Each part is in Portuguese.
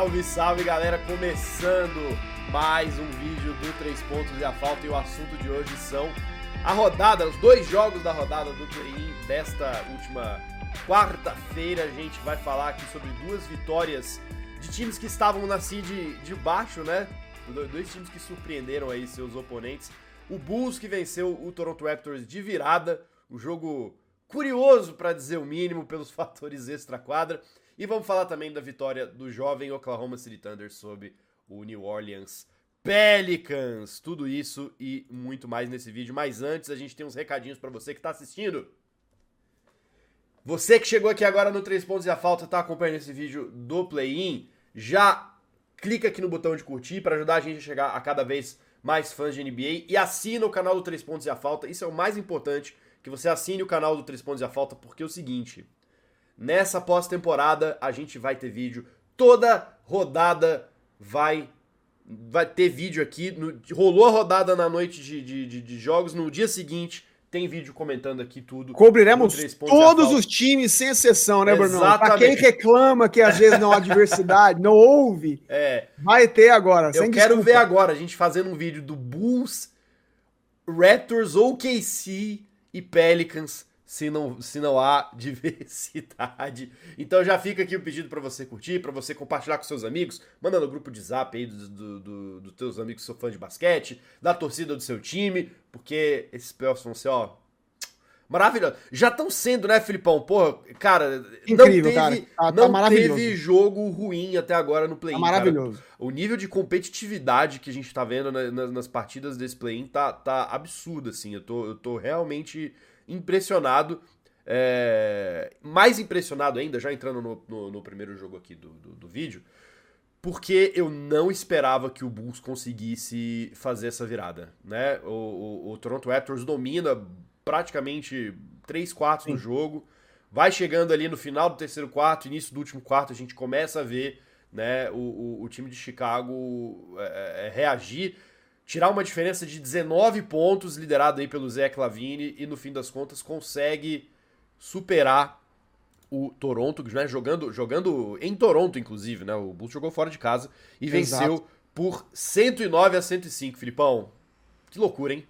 Salve, salve galera! Começando mais um vídeo do Três Pontos e a Falta. E o assunto de hoje são a rodada, os dois jogos da rodada do play desta última quarta-feira. A gente vai falar aqui sobre duas vitórias de times que estavam na seed de baixo, né? Dois times que surpreenderam aí seus oponentes. O Bulls que venceu o Toronto Raptors de virada, um jogo curioso para dizer o mínimo pelos fatores extra-quadra. E vamos falar também da vitória do jovem Oklahoma City Thunder sobre o New Orleans Pelicans. Tudo isso e muito mais nesse vídeo. Mas antes, a gente tem uns recadinhos para você que está assistindo. Você que chegou aqui agora no 3 pontos e a falta, tá acompanhando esse vídeo do play-in, já clica aqui no botão de curtir para ajudar a gente a chegar a cada vez mais fãs de NBA e assina o canal do 3 pontos e a falta. Isso é o mais importante, que você assine o canal do 3 pontos e a falta, porque é o seguinte, Nessa pós-temporada a gente vai ter vídeo. Toda rodada vai vai ter vídeo aqui. No, rolou a rodada na noite de, de, de, jogos. No dia seguinte tem vídeo comentando aqui tudo. Cobriremos todos os times, sem exceção, né, Bruno? Pra quem reclama que às vezes não há diversidade, não ouve, é. vai ter agora. Eu quero desculpa. ver agora a gente fazendo um vídeo do Bulls, Raptors, OKC e Pelicans se não, se não há diversidade. Então já fica aqui o pedido para você curtir, para você compartilhar com seus amigos, manda no grupo de zap aí dos do, do, do, teus amigos que são fãs de basquete, da torcida do seu time, porque esses playoffs vão ser, ó, maravilhoso. Já estão sendo, né, Filipão? Porra, cara, Incrível, não teve, cara. Tá, não tá teve jogo ruim até agora no play-in. Tá maravilhoso. Cara. O nível de competitividade que a gente tá vendo na, na, nas partidas desse play-in tá, tá absurdo, assim. Eu tô, eu tô realmente impressionado. É, mais impressionado ainda, já entrando no, no, no primeiro jogo aqui do, do, do, vídeo, porque eu não esperava que o Bulls conseguisse fazer essa virada. Né? O, o, o Toronto Raptors domina praticamente 3 quartos do jogo, vai chegando ali no final do terceiro quarto, início do último quarto, a gente começa a ver né, o, o, time de Chicago é, é, reagir tirar uma diferença de 19 pontos, liderado aí pelo Zé Clavini, e no fim das contas consegue superar o Toronto, né, jogando, jogando em Toronto, inclusive, né? O Bulls jogou fora de casa e Exato. venceu por 109 a 105, Filipão. Que loucura, hein?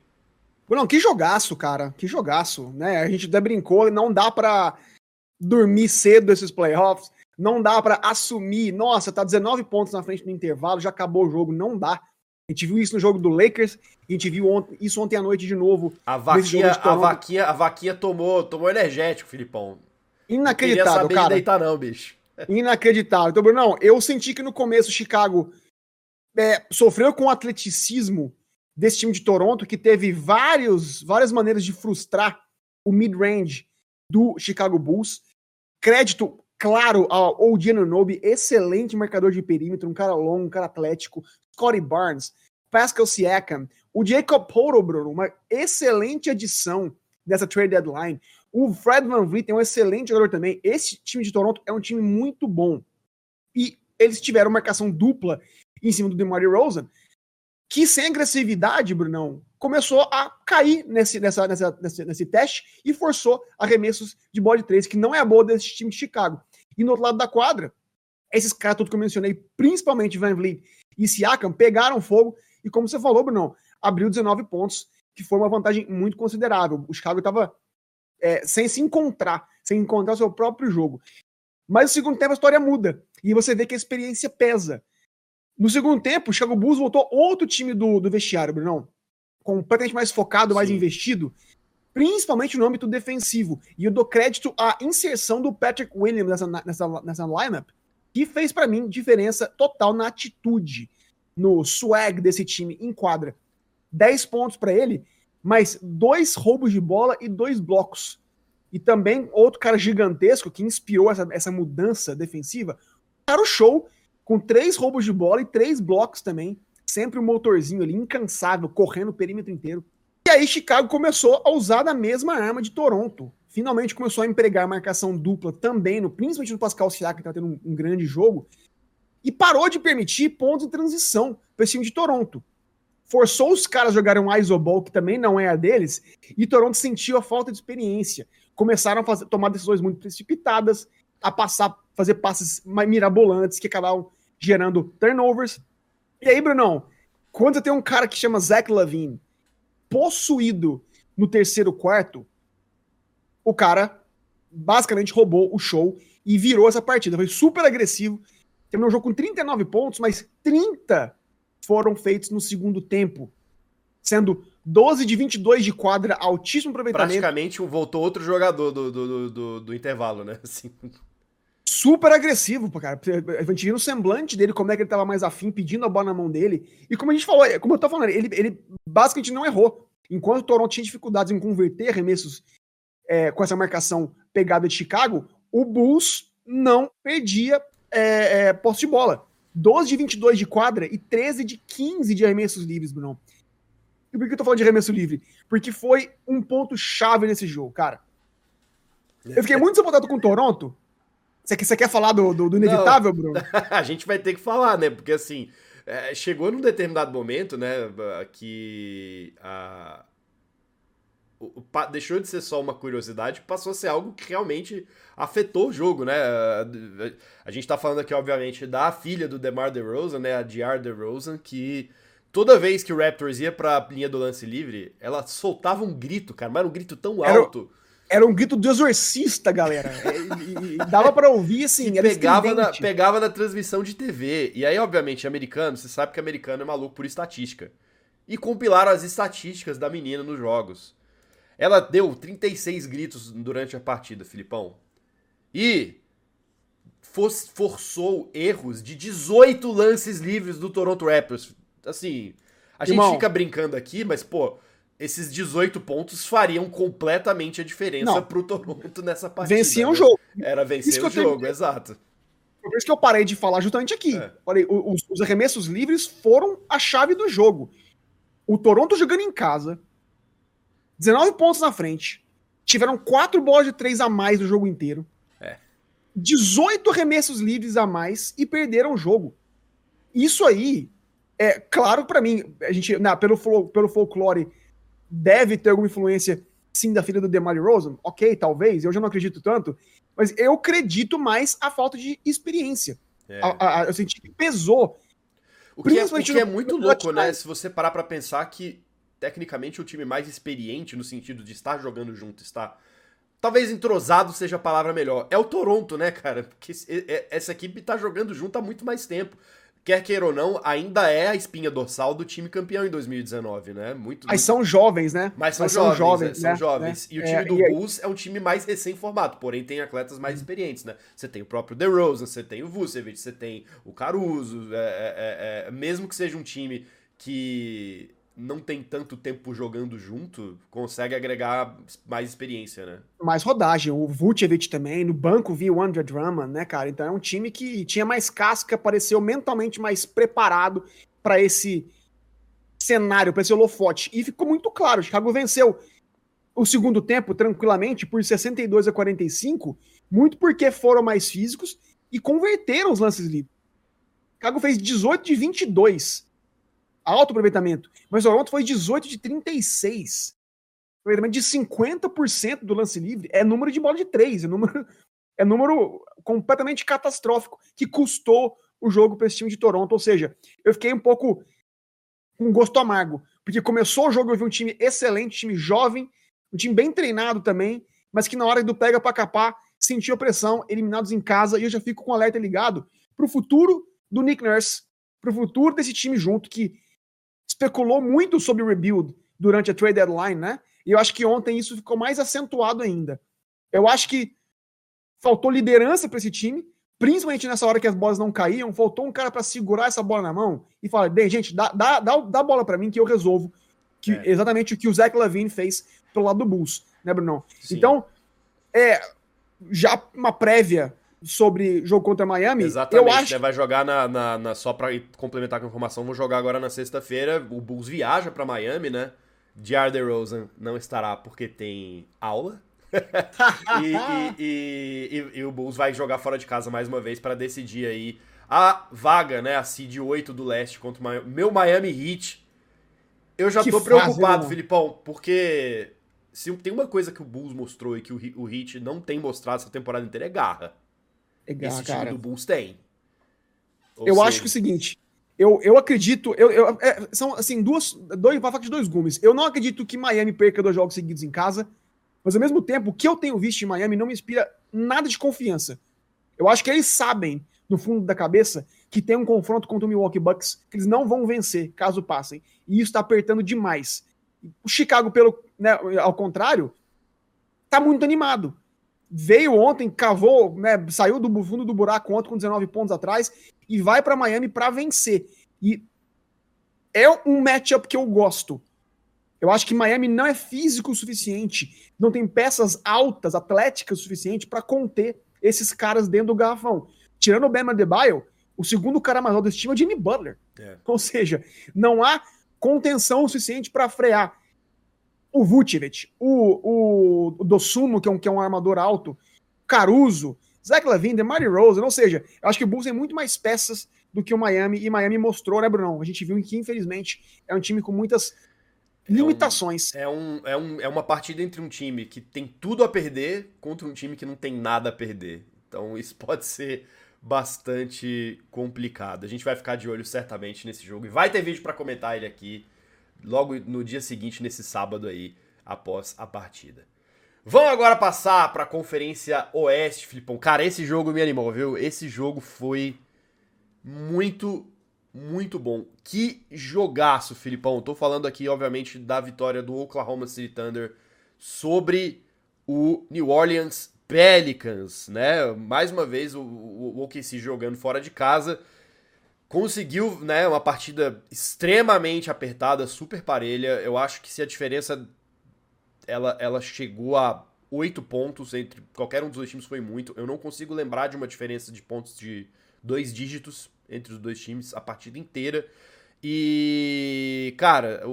Não, que jogaço, cara. Que jogaço, né? A gente até brincou, não dá para dormir cedo esses playoffs, não dá para assumir, nossa, tá 19 pontos na frente no intervalo, já acabou o jogo, não dá. A gente viu isso no jogo do Lakers, a gente viu ontem, isso ontem à noite de novo. A vaquinha, a vaquinha, a vaquinha tomou, tomou energético, Filipão. Inacreditável, não cara. deitar não, bicho. Inacreditável. Então, Bruno, não, eu senti que no começo o Chicago é, sofreu com o atleticismo desse time de Toronto, que teve vários, várias maneiras de frustrar o mid-range do Chicago Bulls. Crédito claro ao OG Nobi, excelente marcador de perímetro, um cara longo, um cara atlético, Scotty Barnes, Pascal Siakam, o Jacob Poro, Bruno, uma excelente adição dessa trade deadline. O Fred Van Vliet é um excelente jogador também. Esse time de Toronto é um time muito bom. E eles tiveram marcação dupla em cima do DeMar DeRozan, que sem agressividade, Brunão, começou a cair nesse, nessa, nessa, nesse, nesse teste e forçou arremessos de bola de três, que não é a boa desse time de Chicago. E no outro lado da quadra, esses caras todos que eu mencionei, principalmente Van Vliet e Siakam, pegaram fogo e, como você falou, Bruno, abriu 19 pontos, que foi uma vantagem muito considerável. O Chicago estava é, sem se encontrar, sem encontrar o seu próprio jogo. Mas no segundo tempo a história muda e você vê que a experiência pesa. No segundo tempo, o Chicago Bulls voltou outro time do, do vestiário, Bruno, completamente mais focado, mais Sim. investido, principalmente no âmbito defensivo. E eu dou crédito à inserção do Patrick Williams nessa, nessa, nessa lineup, que fez para mim diferença total na atitude, no swag desse time em quadra. 10 pontos para ele, mas dois roubos de bola e dois blocos. E também outro cara gigantesco que inspirou essa, essa mudança defensiva, cara o show, com três roubos de bola e três blocos também. Sempre o um motorzinho ali, incansável, correndo o perímetro inteiro. E aí Chicago começou a usar da mesma arma de Toronto finalmente começou a empregar marcação dupla também, no, principalmente no Pascal Siakam, que está tendo um, um, grande jogo, e parou de permitir pontos de transição para esse time de Toronto. Forçou os caras a jogarem um isoball, que também não é a deles, e Toronto sentiu a falta de experiência. Começaram a fazer, tomar decisões muito precipitadas, a passar, fazer passes mirabolantes que acabavam gerando turnovers. E aí, Brunão, quando tem um cara que chama Zach Lavine possuído no terceiro quarto, o cara basicamente roubou o show e virou essa partida. Foi super agressivo. Terminou o jogo com 39 pontos, mas 30 foram feitos no segundo tempo, sendo 12 de 22 de quadra, altíssimo aproveitamento. Praticamente voltou outro jogador do, do, do, do intervalo, né? Assim. Super agressivo, cara. A gente viu no semblante dele como é que ele tava mais afim, pedindo a bola na mão dele. E como a gente falou, como eu tô falando, ele, ele basicamente não errou. Enquanto o Toronto tinha dificuldades em converter arremessos é, com essa marcação pegada de Chicago, o Bulls não perdia é, é, posse de bola. 12 de 22 de quadra e 13 de 15 de arremessos livres, Bruno. E por que eu tô falando de arremesso livre? Porque foi um ponto chave nesse jogo, cara. Eu fiquei muito desapontado com o Toronto. Você quer, você quer falar do, do, do inevitável. Bruno? a gente vai ter que falar, né? Porque assim, é, chegou num determinado momento, né, que a, deixou de ser só uma curiosidade, passou a ser algo que realmente afetou o jogo, né? A, gente tá falando aqui, obviamente, da filha do DeMar DeRozan, né, a DR DeRozan, que toda vez que o Raptors ia pra linha do lance livre, ela soltava um grito, cara, mas era um grito tão alto. Era, era um grito do exorcista, galera. e, e, dava para ouvir, assim, era pegava na, pegava na transmissão de TV. E aí, obviamente, americano, você sabe que americano é maluco por estatística. E compilaram as estatísticas da menina nos jogos. Ela deu 36 gritos durante a partida, Filipão. E forçou erros de 18 lances livres do Toronto Raptors assim, a Irmão, gente fica brincando aqui, mas, pô, esses 18 pontos fariam completamente a diferença não, pro Toronto nessa partida. Venciam né? o jogo. Era vencer o jogo, tenho... exato. Por isso que eu parei de falar justamente aqui. É. Falei, os, os arremessos livres foram a chave do jogo. O Toronto jogando em casa, 19 pontos na frente, tiveram 4 bolas de 3 a mais no jogo inteiro. É. 18 arremessos livres a mais e perderam o jogo. Isso aí é claro para mim, a gente, não, pelo, pelo folclore, deve ter alguma influência, sim, da filha do DeMar Rosen. Ok, talvez, eu já não acredito tanto, mas eu acredito mais a falta de experiência. É. A, a, eu senti que pesou. O que, é, o que é muito louco, né? Se você parar para pensar que, tecnicamente, o time mais experiente, no sentido de estar jogando junto, estar talvez entrosado seja a palavra melhor. É o Toronto, né, cara? Porque essa equipe tá jogando junto há muito mais tempo quer queira ou não, ainda é a espinha dorsal do time campeão em 2019, né? Muito. Mas são jovens, né? Mas são Mas jovens, são jovens, né? São jovens. Né? E o time é, do e Bulls é um time mais recém-formado, porém tem atletas mais uhum. experientes, né? Você tem o próprio DeRozan, você tem o Vucevic, você tem o Caruso, é, é, é, é mesmo que seja um time que não tem tanto tempo jogando junto, consegue agregar mais experiência, né? Mais rodagem. O Vucevic também, no banco viu o Andrew Drummond, né, cara? Então é um time que tinha mais casca, pareceu mentalmente mais preparado para esse cenário, para esse holofote. E ficou muito claro, o Chicago venceu o segundo tempo tranquilamente por 62 a 45, muito porque foram mais físicos e converteram os lances livres. Chicago fez 18 de 22 alto aproveitamento. Mas o Toronto foi 18 de 36. Aproveitamento de 50% do lance livre. É número de bola de 3. É número, é número completamente catastrófico que custou o jogo para esse time de Toronto. Ou seja, eu fiquei um pouco com um gosto amargo. Porque começou o jogo, eu vi um time excelente, time jovem, um time bem treinado também, mas que na hora do pega para capar sentiu a pressão, eliminados em casa, e eu já fico com o alerta ligado para o futuro do Nick Nurse, para o futuro desse time junto, que especulou muito sobre o rebuild durante a trade deadline, né? E eu acho que ontem isso ficou mais acentuado ainda. Eu acho que faltou liderança para esse time, principalmente nessa hora que as bolas não caíam, faltou um cara para segurar essa bola na mão e falar: bem, gente, dá, dá, dá, dá bola para mim que eu resolvo. Que, é. Exatamente o que o Zach Lavine fez pelo lado do Bulls, né, Bruno? Sim. Então, é, já uma prévia sobre jogo contra Miami. Exatamente, eu acho... né? Vai jogar na, na, na só para complementar com a informação, vou jogar agora na sexta-feira. O Bulls viaja para Miami, né? J.R. DeRozan não estará porque tem aula. e, e, e, e, o Bulls vai jogar fora de casa mais uma vez para decidir aí a vaga, né? A seed 8 do leste contra o meu Miami Heat. Eu já que tô preocupado, fase, Filipão, porque se tem uma coisa que o Bulls mostrou e que o Heat não tem mostrado essa temporada inteira é garra. É garra, Esse time cara. do Bulls tem. Ou eu seja... acho que é o seguinte, eu, eu acredito, eu, eu é, são assim, duas, dois, uma faca de dois gumes. Eu não acredito que Miami perca dois jogos seguidos em casa, mas ao mesmo tempo, o que eu tenho visto em Miami não me inspira nada de confiança. Eu acho que eles sabem, no fundo da cabeça, que tem um confronto contra o Milwaukee Bucks que eles não vão vencer caso passem. E isso está apertando demais. O Chicago, pelo, né, ao contrário, tá muito animado. Veio ontem, cavou, né, saiu do fundo do buraco ontem com 19 pontos atrás e vai para Miami para vencer. E é um matchup que eu gosto. Eu acho que Miami não é físico o suficiente, não tem peças altas, atléticas o suficiente para conter esses caras dentro do garrafão. Tirando o Bama Debaio, o segundo cara mais alto desse time é o Jimmy Butler. É. Ou seja, não há contenção o suficiente para frear o Vucevic, o, o, o Dossumo, que é, um, que é um armador alto, Caruso, Zach Lavine, DeMar Rose, ou seja, eu acho que o Bulls tem muito mais peças do que o Miami, e Miami mostrou, né, Brunão? A gente viu que, infelizmente, é um time com muitas limitações. É, um, é, um, é, um, é uma partida entre um time que tem tudo a perder contra um time que não tem nada a perder. Então isso pode ser bastante complicado. A gente vai ficar de olho certamente nesse jogo e vai ter vídeo para comentar ele aqui logo no dia seguinte, nesse sábado aí, após a partida. Vamos agora passar para a Conferência Oeste, Filipão. Cara, esse jogo me animou, viu? Esse jogo foi muito, muito bom. Que jogaço, Filipão. Tô falando aqui, obviamente, da vitória do Oklahoma City Thunder sobre o New Orleans Pelicans, né? Mais uma vez o, o, o OKC jogando fora de casa. Conseguiu, né, uma partida extremamente apertada, super parelha. Eu acho que se a diferença ela, ela chegou a oito pontos entre qualquer um dos dois times foi muito. Eu não consigo lembrar de uma diferença de pontos de dois dígitos entre os dois times a partida inteira. E, cara,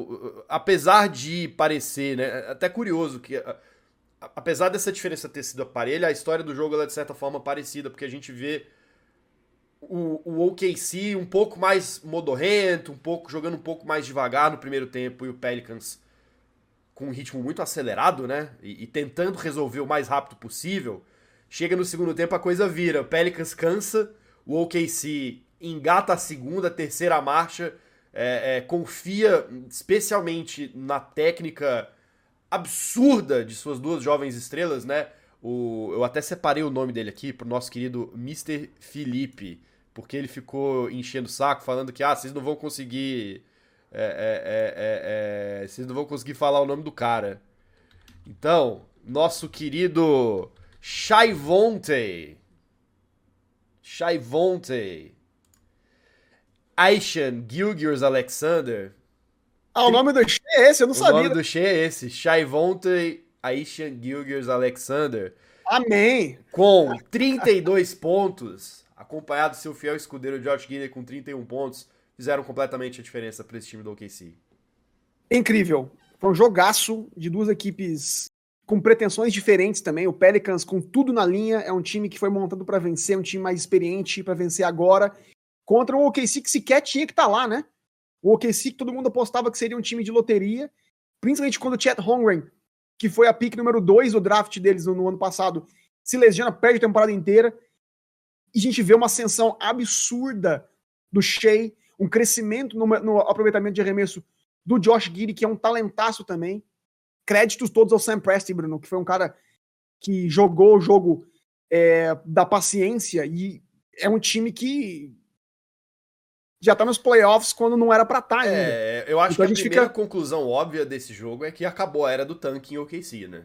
apesar de parecer, né, até curioso que apesar dessa diferença ter sido parelha, a história do jogo é de certa forma parecida, porque a gente vê o, o OKC um pouco mais modorrento, um pouco jogando um pouco mais devagar no primeiro tempo e o Pelicans com um ritmo muito acelerado, né? E, e, tentando resolver o mais rápido possível. Chega no segundo tempo, a coisa vira. O Pelicans cansa, o OKC engata a segunda, terceira marcha, é, é, confia especialmente na técnica absurda de suas duas jovens estrelas, né? O, eu até separei o nome dele aqui pro nosso querido Mr. Felipe, porque ele ficou enchendo o saco, falando que ah, vocês não vão conseguir é, é, é, é, vocês não vão conseguir falar o nome do cara. Então, nosso querido Shaivonte. Shaivonte. Aishan Gilgers Alexander. Ah, o nome do Shea é esse? Eu não o sabia. O nome do Shea é esse. Shaivonte Aishan Gilgers Alexander. Amém. Com 32 pontos, acompanhado do seu fiel escudeiro George Guinea com 31 pontos fizeram completamente a diferença para esse time do OKC. Incrível. Foi um jogaço de duas equipes com pretensões diferentes também. O Pelicans com tudo na linha, é um time que foi montado para vencer, um time mais experiente para vencer agora, contra um OKC que sequer tinha que estar tá lá, né? O OKC que todo mundo apostava que seria um time de loteria, principalmente quando o Chet Holmgren, que foi a pick número 2 do draft deles no, no ano passado, se lesiona, perde a temporada inteira. E a gente vê uma ascensão absurda do Shea, um crescimento no, no aproveitamento de arremesso do Josh Giddy, que é um talentaço também. Créditos todos ao Sam Preston, Bruno, que foi um cara que jogou o jogo é, da paciência e é um time que já tá nos playoffs quando não era pra estar tá ainda. É, eu acho então que a, a primeira fica... conclusão óbvia desse jogo é que acabou a era do tanque em OKC, né?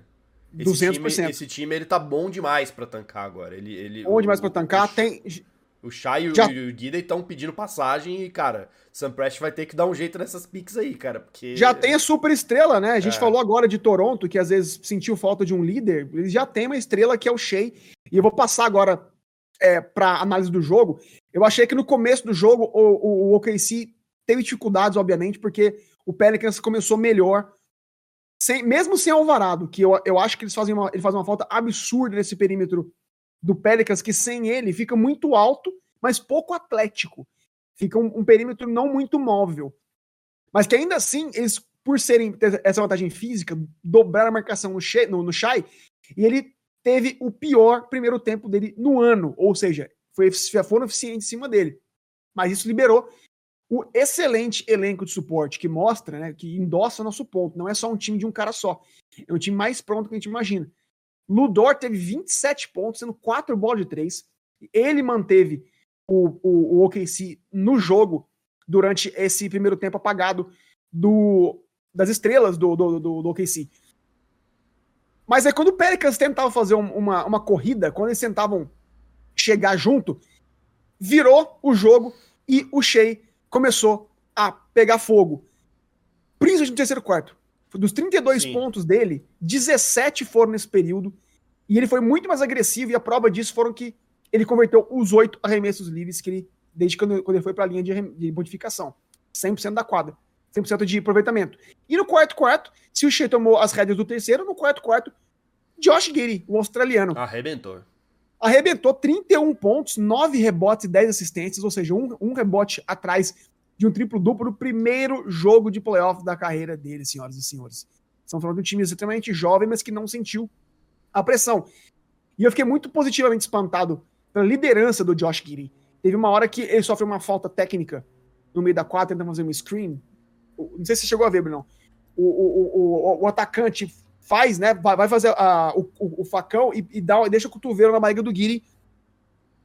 Esse 200%. Time, esse time, ele tá bom demais para tancar agora. Ele, ele, bom o, demais para tancar. O, tem, o Shai e Já... o Guida estão pedindo passagem e, cara, Sam Prest vai ter que dar um jeito nessas picks aí, cara, porque... Já tem a super estrela, né? A gente é. falou agora de Toronto, que às vezes sentiu falta de um líder. Eles já tem uma estrela que é o Shea. E eu vou passar agora é, para análise do jogo. Eu achei que no começo do jogo o, o, o OKC teve dificuldades, obviamente, porque o Pelicans começou melhor, sem, mesmo sem Alvarado, que eu, eu acho que eles fazem uma, ele faz uma falta absurda nesse perímetro do Pelicans, que sem ele fica muito alto, mas pouco atlético. Fica um, um perímetro não muito móvel. Mas que ainda assim, eles, por serem essa vantagem física, dobraram a marcação no, no, no Shai, e ele teve o pior primeiro tempo dele no ano. Ou seja, foi, foram eficientes em cima dele. Mas isso liberou o excelente elenco de suporte que mostra, né, que endossa nosso ponto. Não é só um time de um cara só. É um time mais pronto que a gente imagina. Ludor teve 27 pontos, sendo 4 bolas de 3. Ele manteve o, o, o OKC no jogo durante esse primeiro tempo apagado do, das estrelas do, do, do, do OKC. Mas aí quando o Pelicans tentava fazer uma, uma corrida, quando eles tentavam chegar junto, virou o jogo e o Shea começou a pegar fogo. Principalmente no terceiro quarto. Dos 32 Sim. pontos dele, 17 foram nesse período. E ele foi muito mais agressivo, e a prova disso foram que ele converteu os oito arremessos livres que ele, desde quando, quando ele foi para a linha de, de modificação. 100% da quadra. 100% de aproveitamento. E no quarto quarto, se o Shea tomou as rédeas do terceiro, no quarto quarto, Josh Giddy, o australiano. Arrebentou. Arrebentou 31 pontos, 9 rebotes e 10 assistências, ou seja, um, um rebote atrás de um triplo-duplo no primeiro jogo de playoff da carreira dele, senhoras e senhores. Estamos falando de um time extremamente jovem, mas que não sentiu a pressão. E eu fiquei muito positivamente espantado pela liderança do Josh Giddy. Teve uma hora que ele sofreu uma falta técnica no meio da quadra, tentando fazer um screen. Não sei se você chegou a ver, Bruno. O, o, o, o, atacante faz, né? Vai fazer a, o, o, facão e, e dá, deixa o cotovelo na barriga do Guiri,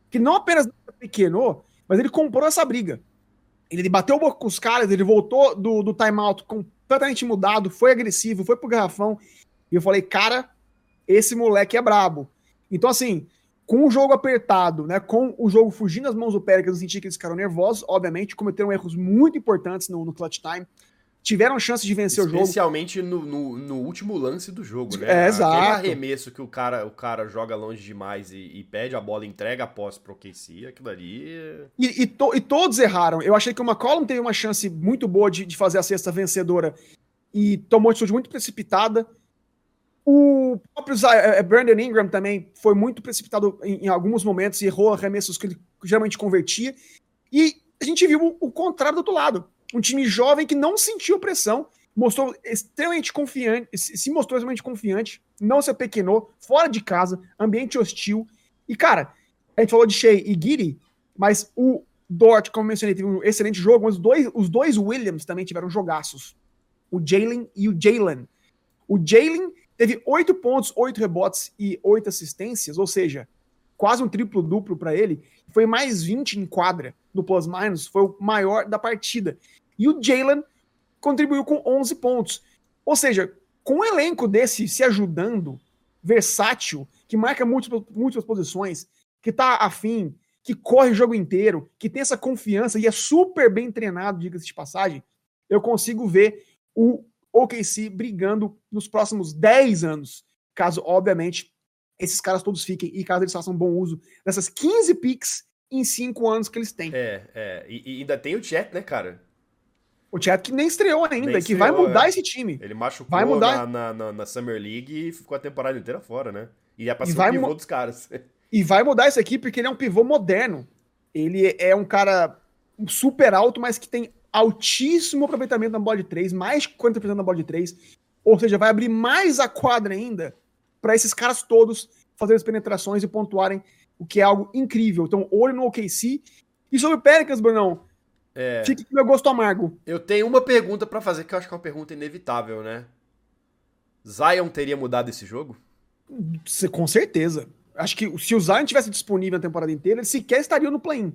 que não apenas pequeno, mas ele comprou essa briga. Ele bateu o boca com os caras, ele voltou do, do timeout completamente mudado, foi agressivo, foi pro garrafão. E eu falei, cara, esse moleque é brabo. Então, assim, com o jogo apertado, né? Com o jogo fugindo das mãos do Pérez, eu senti que eles ficaram nervosos, obviamente, cometeram erros muito importantes no, no clutch time tiveram chance de vencer o jogo. Especialmente no, no, no, último lance do jogo, né? É, exato. Aquele arremesso que o cara, o cara joga longe demais e, e pede a bola, entrega a posse pro KC, aquilo ali... E, e, to, e, todos erraram. Eu achei que o McCollum teve uma chance muito boa de, de fazer a cesta vencedora e tomou uma atitude muito precipitada. O próprio é, é, Brandon Ingram também foi muito precipitado em, em alguns momentos e errou arremessos que ele geralmente convertia. E a gente viu o, o contrário do outro lado um time jovem que não sentiu pressão, mostrou extremamente confiante, se mostrou extremamente confiante, não se apequenou, fora de casa, ambiente hostil. E, cara, a gente falou de Shea e Giddy, mas o Dort, como mencionei, teve um excelente jogo, mas os dois, os dois Williams também tiveram jogaços. O Jalen e o Jalen. O Jalen teve oito pontos, oito rebotes e oito assistências, ou seja, quase um triplo-duplo para ele. Foi mais 20 em quadra no plus-minus, foi o maior da partida. E o Jalen contribuiu com 11 pontos. Ou seja, com um elenco desse se ajudando, versátil, que marca múltiplas, múltiplas posições, que tá afim, que corre o jogo inteiro, que tem essa confiança e é super bem treinado, diga-se de passagem, eu consigo ver o OKC brigando nos próximos 10 anos, caso, obviamente, esses caras todos fiquem e caso eles façam bom uso dessas 15 picks em 5 anos que eles têm. É, é. E, e ainda tem o Jet, né, cara? O Chet que nem estreou ainda, nem que vai mudar é. esse time. Ele machucou vai mudar... na, na, na, Summer League e ficou a temporada inteira fora, né? E é pra ser o pivô dos caras. E vai mudar isso aqui porque ele é um pivô moderno. Ele é um cara super alto, mas que tem altíssimo aproveitamento na bola de 3, mais de 40% na bola de 3. Ou seja, vai abrir mais a quadra ainda para esses caras todos fazerem as penetrações e pontuarem, o que é algo incrível. Então, olho no OKC. E sobre o Pelicans, Brunão, é. Fique com meu gosto amargo. Eu tenho uma pergunta para fazer que eu acho que é uma pergunta inevitável, né? Zion teria mudado esse jogo? Com certeza. Acho que se o Zion tivesse disponível na temporada inteira, ele sequer estaria no play-in.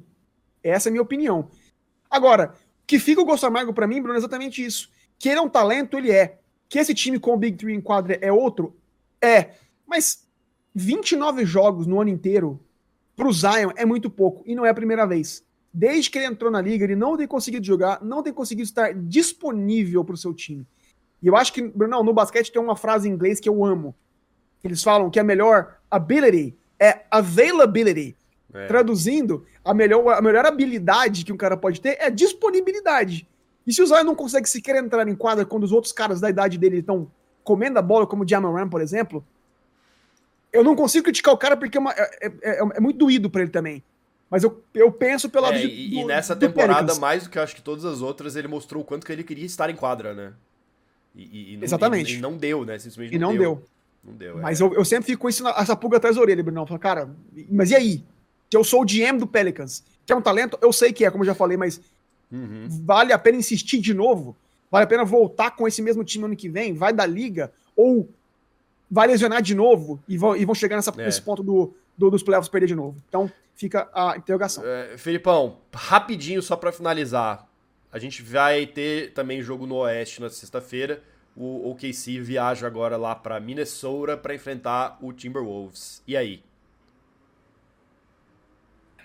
Essa é a minha opinião. Agora, o que fica o gosto amargo para mim, Bruno, é exatamente isso. Que ele é um talento, ele é. Que esse time com o Big Three em quadra é outro? É. Mas 29 jogos no ano inteiro pro Zion é muito pouco. E não é a primeira vez. Desde que ele entrou na liga, ele não tem conseguido jogar, não tem conseguido estar disponível para o seu time. E eu acho que, Bruno, no basquete tem uma frase em inglês que eu amo. Eles falam que a melhor ability é availability. É. Traduzindo, a melhor, a melhor habilidade que um cara pode ter é disponibilidade. E se o Zion não consegue sequer entrar em quadra quando os outros caras da idade dele estão comendo a bola, como o Jamal por exemplo, eu não consigo criticar o cara porque é, uma, é, é, é, é muito doído para ele também. Mas eu, eu penso pela. É, do, e, nessa temporada, mais do que acho que todas as outras, ele mostrou o quanto que ele queria estar em quadra, né? E, e não, Exatamente. E, não deu, né? Simplesmente e não, deu. deu. Não deu. Mas é. eu, eu sempre fico com isso, essa pulga atrás da orelha, Bruno. Falo, cara, mas e aí? Se eu sou o GM do Pelicans, que é um talento, eu sei que é, como eu já falei, mas uhum. vale a pena insistir de novo? Vale a pena voltar com esse mesmo time ano que vem? Vai da liga? Ou vai lesionar de novo e vão, e vão chegar nessa, é. nesse ponto do, do, dos playoffs perder de novo? Então, fica a interrogação. É, Felipão, rapidinho só para finalizar. A gente vai ter também jogo no Oeste na sexta-feira. O OKC viaja agora lá para Minnesota para enfrentar o Timberwolves. E aí?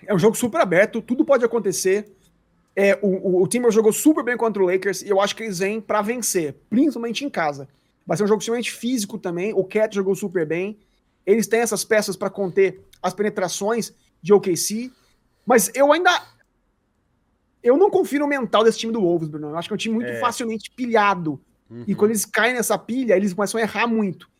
É um jogo super aberto, tudo pode acontecer. É, o, o, o Timber jogou super bem contra o Lakers e eu acho que eles vêm para vencer, principalmente em casa. Vai ser um jogo extremamente físico também. O Cat jogou super bem. Eles têm essas peças para conter as penetrações de OKC. Mas eu ainda. Eu não confio no mental desse time do Wolves, Bruno. Eu acho que é um time muito é. facilmente pilhado. Uhum. E quando eles caem nessa pilha, eles começam a errar muito.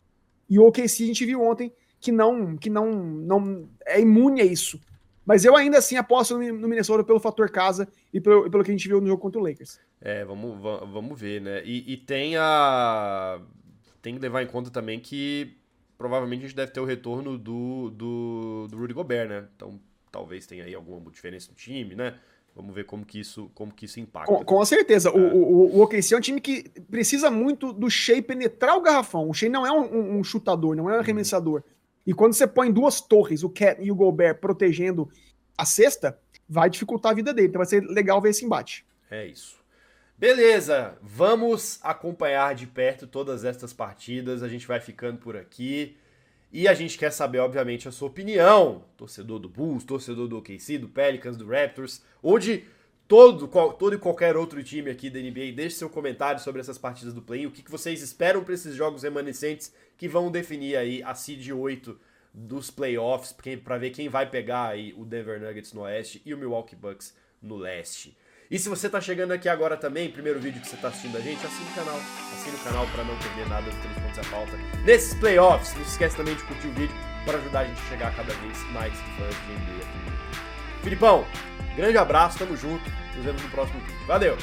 E o OKC a gente viu ontem que não, que não, não é imune a isso. Mas eu ainda assim aposto no Minnesota pelo fator casa e pelo, pelo que a gente viu no jogo contra o Lakers. É, vamos, vamos ver, né? E, e tem a. Tem que levar em conta também que provavelmente a gente deve ter o retorno do, do, do Rudy Gobert, né? Então talvez tenha aí alguma diferença no time, né? Vamos ver como que isso, como que isso impacta. Com, com certeza. É. O, o, o OKC é um time que precisa muito do Shea penetrar o garrafão. O Shea não é um, um chutador, não é um uhum. E quando você põe duas torres, o Cat e o Gobert, protegendo a cesta, vai dificultar a vida dele. Então vai ser legal ver esse embate. É isso. Beleza, vamos acompanhar de perto todas estas partidas. A gente vai ficando por aqui. E a gente quer saber, obviamente, a sua opinião. Torcedor do Bulls, torcedor do OKC, do Pelicans, do Raptors, ou de todo, qual, todo e qualquer outro time aqui da NBA. Deixe seu comentário sobre essas partidas do play. O que, que vocês esperam para esses jogos remanescentes que vão definir aí a seed 8 dos playoffs, para ver quem vai pegar aí o Denver Nuggets no oeste e o Milwaukee Bucks no leste. E se você tá chegando aqui agora também, primeiro vídeo que você tá assistindo a gente, assine o canal. Assine o canal para não perder nada do 3 pontos a falta nesses playoffs. Não se esquece também de curtir o vídeo para ajudar a gente a chegar cada vez mais fãs de NBA aqui. Filipão, grande abraço, tamo junto. Nos vemos no próximo vídeo. Valeu!